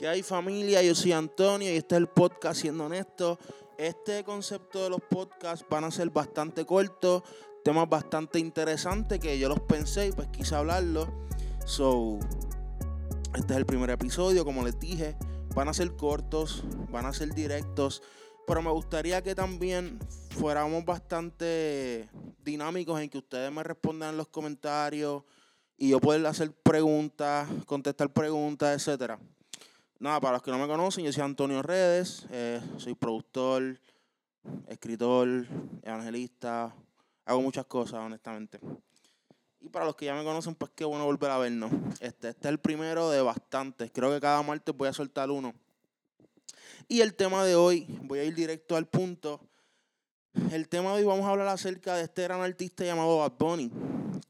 ¿Qué hay familia? Yo soy Antonio y este es el podcast Siendo Honesto. Este concepto de los podcasts van a ser bastante cortos, temas bastante interesantes que yo los pensé y pues quise hablarlo. So, este es el primer episodio, como les dije. Van a ser cortos, van a ser directos, pero me gustaría que también fuéramos bastante dinámicos en que ustedes me respondan en los comentarios y yo poder hacer preguntas, contestar preguntas, etcétera. Nada, para los que no me conocen, yo soy Antonio Redes, eh, soy productor, escritor, evangelista, hago muchas cosas, honestamente. Y para los que ya me conocen, pues qué bueno volver a vernos. Este, este es el primero de bastantes. Creo que cada martes voy a soltar uno. Y el tema de hoy, voy a ir directo al punto. El tema de hoy vamos a hablar acerca de este gran artista llamado Bad Bunny.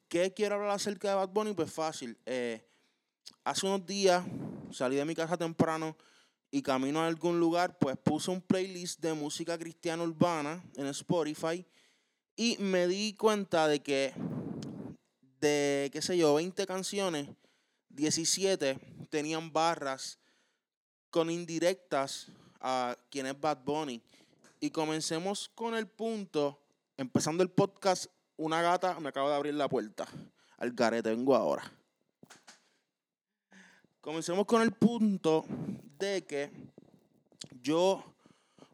¿Qué quiero hablar acerca de Bad Bunny? Pues fácil. Eh, hace unos días salí de mi casa temprano y camino a algún lugar, pues puse un playlist de música cristiana urbana en Spotify y me di cuenta de que de, qué sé yo, 20 canciones, 17 tenían barras con indirectas a quien es Bad Bunny. Y comencemos con el punto, empezando el podcast una gata me acaba de abrir la puerta. Al garete, vengo ahora. Comencemos con el punto de que yo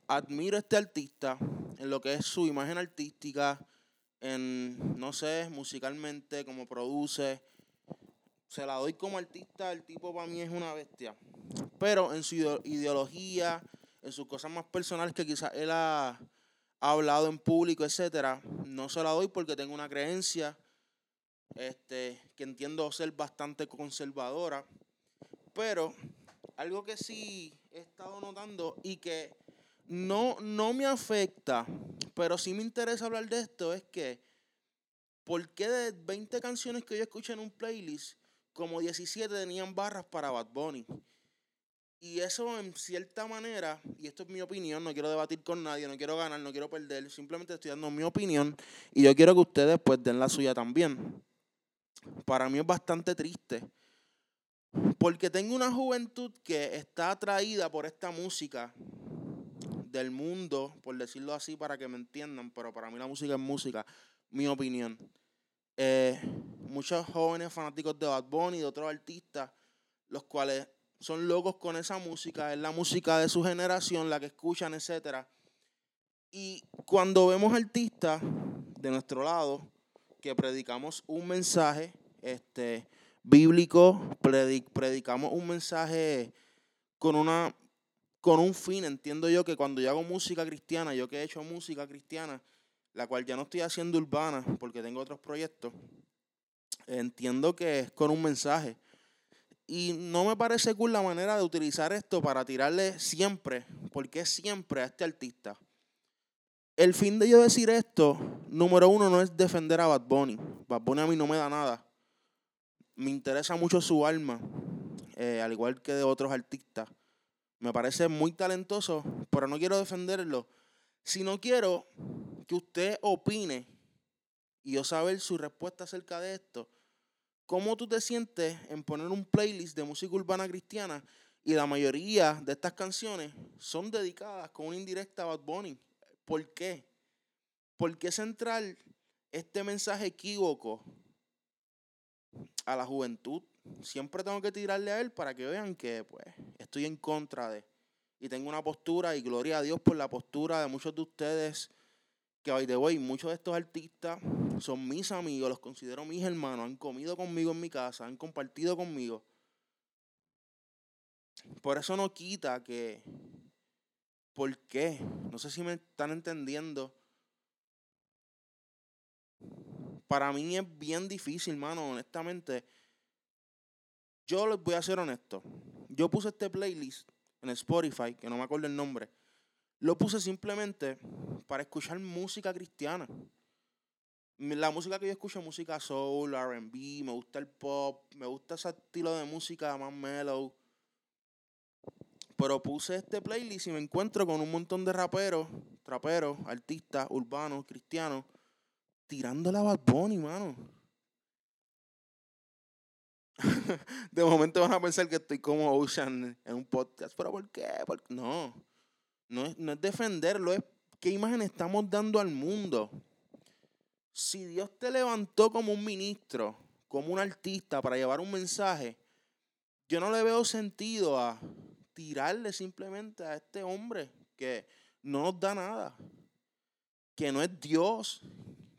admiro a este artista en lo que es su imagen artística, en, no sé, musicalmente, como produce. Se la doy como artista, el tipo para mí es una bestia. Pero en su ideología, en sus cosas más personales que quizás él ha ha hablado en público, etcétera, no se la doy porque tengo una creencia este, que entiendo ser bastante conservadora. Pero algo que sí he estado notando y que no, no me afecta, pero sí me interesa hablar de esto, es que ¿por qué de 20 canciones que yo escuché en un playlist, como 17 tenían barras para Bad Bunny? Y eso en cierta manera, y esto es mi opinión, no quiero debatir con nadie, no quiero ganar, no quiero perder, simplemente estoy dando mi opinión y yo quiero que ustedes pues den la suya también. Para mí es bastante triste, porque tengo una juventud que está atraída por esta música del mundo, por decirlo así para que me entiendan, pero para mí la música es música, mi opinión. Eh, muchos jóvenes fanáticos de Bad Bunny y de otros artistas, los cuales son locos con esa música, es la música de su generación, la que escuchan, etc. Y cuando vemos artistas de nuestro lado que predicamos un mensaje este, bíblico, predicamos un mensaje con, una, con un fin, entiendo yo que cuando yo hago música cristiana, yo que he hecho música cristiana, la cual ya no estoy haciendo urbana porque tengo otros proyectos, entiendo que es con un mensaje. Y no me parece cool la manera de utilizar esto para tirarle siempre, porque siempre a este artista. El fin de yo decir esto, número uno, no es defender a Bad Bunny. Bad Bunny a mí no me da nada. Me interesa mucho su alma, eh, al igual que de otros artistas. Me parece muy talentoso, pero no quiero defenderlo. Si no quiero que usted opine y yo saber su respuesta acerca de esto, ¿Cómo tú te sientes en poner un playlist de música urbana cristiana y la mayoría de estas canciones son dedicadas con una indirecta a Bad Bunny? ¿Por qué? ¿Por qué centrar este mensaje equívoco a la juventud? Siempre tengo que tirarle a él para que vean que pues estoy en contra de y tengo una postura y gloria a Dios por la postura de muchos de ustedes que by the way, muchos de estos artistas son mis amigos, los considero mis hermanos, han comido conmigo en mi casa, han compartido conmigo. Por eso no quita que, ¿por qué? No sé si me están entendiendo. Para mí es bien difícil, hermano, honestamente. Yo les voy a ser honesto. Yo puse este playlist en Spotify, que no me acuerdo el nombre lo puse simplemente para escuchar música cristiana. La música que yo escucho es música soul, RB, me gusta el pop, me gusta ese estilo de música más mellow. Pero puse este playlist y me encuentro con un montón de raperos, traperos, artistas, urbanos, cristianos, tirando la Bad Bunny, mano. de momento van a pensar que estoy como Ocean en un podcast. ¿Pero por qué? No, no es, no es defenderlo, es qué imagen estamos dando al mundo. Si Dios te levantó como un ministro, como un artista para llevar un mensaje, yo no le veo sentido a tirarle simplemente a este hombre que no nos da nada, que no es Dios,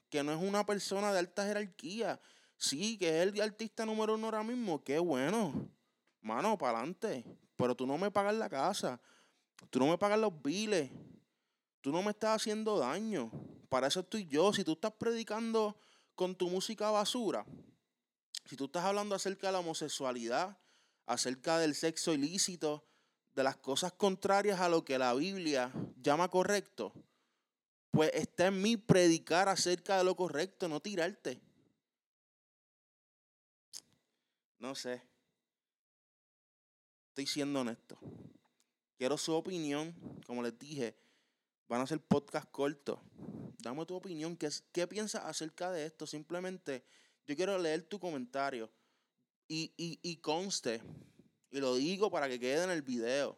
que no es una persona de alta jerarquía. Sí, que es el artista número uno ahora mismo, qué bueno. Mano, para adelante. Pero tú no me pagas la casa, tú no me pagas los biles, tú no me estás haciendo daño. Para eso estoy yo. Si tú estás predicando con tu música basura, si tú estás hablando acerca de la homosexualidad, acerca del sexo ilícito, de las cosas contrarias a lo que la Biblia llama correcto, pues está en mí predicar acerca de lo correcto, no tirarte. No sé. Estoy siendo honesto. Quiero su opinión, como les dije, van a ser podcast cortos. Dame tu opinión, ¿qué, qué piensas acerca de esto? Simplemente yo quiero leer tu comentario. Y, y, y conste, y lo digo para que quede en el video.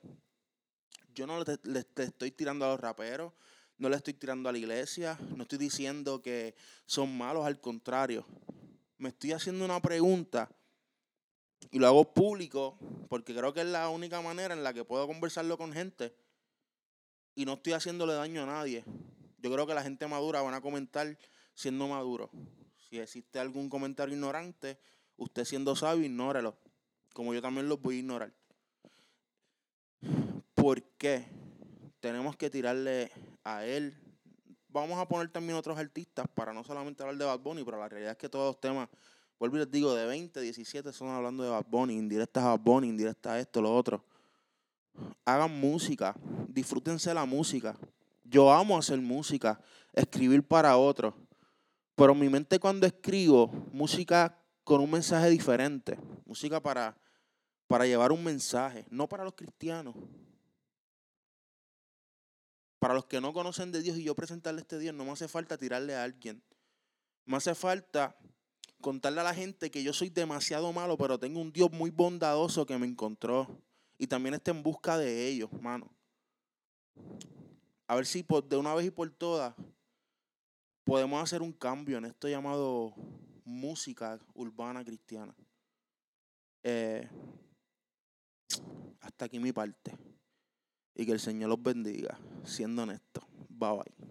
Yo no le, le, estoy tirando a los raperos, no le estoy tirando a la iglesia, no estoy diciendo que son malos, al contrario. Me estoy haciendo una pregunta y lo hago público porque creo que es la única manera en la que puedo conversarlo con gente y no estoy haciéndole daño a nadie. Yo creo que la gente madura van a comentar siendo maduro. Si existe algún comentario ignorante, usted siendo sabio, ignórelo como yo también los voy a ignorar. ¿Por qué tenemos que tirarle a él? Vamos a poner también otros artistas para no solamente hablar de Bad Bunny, pero la realidad es que todos los temas, vuelvo y les digo, de 20, 17 son hablando de Bad Bunny, indirectas a Bad Bunny, indirectas a esto, lo otro. Hagan música, disfrútense la música. Yo amo hacer música, escribir para otros, pero mi mente cuando escribo música con un mensaje diferente, música para para llevar un mensaje, no para los cristianos. Para los que no conocen de Dios y yo presentarle este Dios, no me hace falta tirarle a alguien. Me hace falta contarle a la gente que yo soy demasiado malo, pero tengo un Dios muy bondadoso que me encontró. Y también está en busca de ellos, hermano. A ver si de una vez y por todas podemos hacer un cambio en esto llamado música urbana cristiana. Eh, hasta aquí mi parte. Y que el Señor los bendiga, siendo honesto. Bye bye.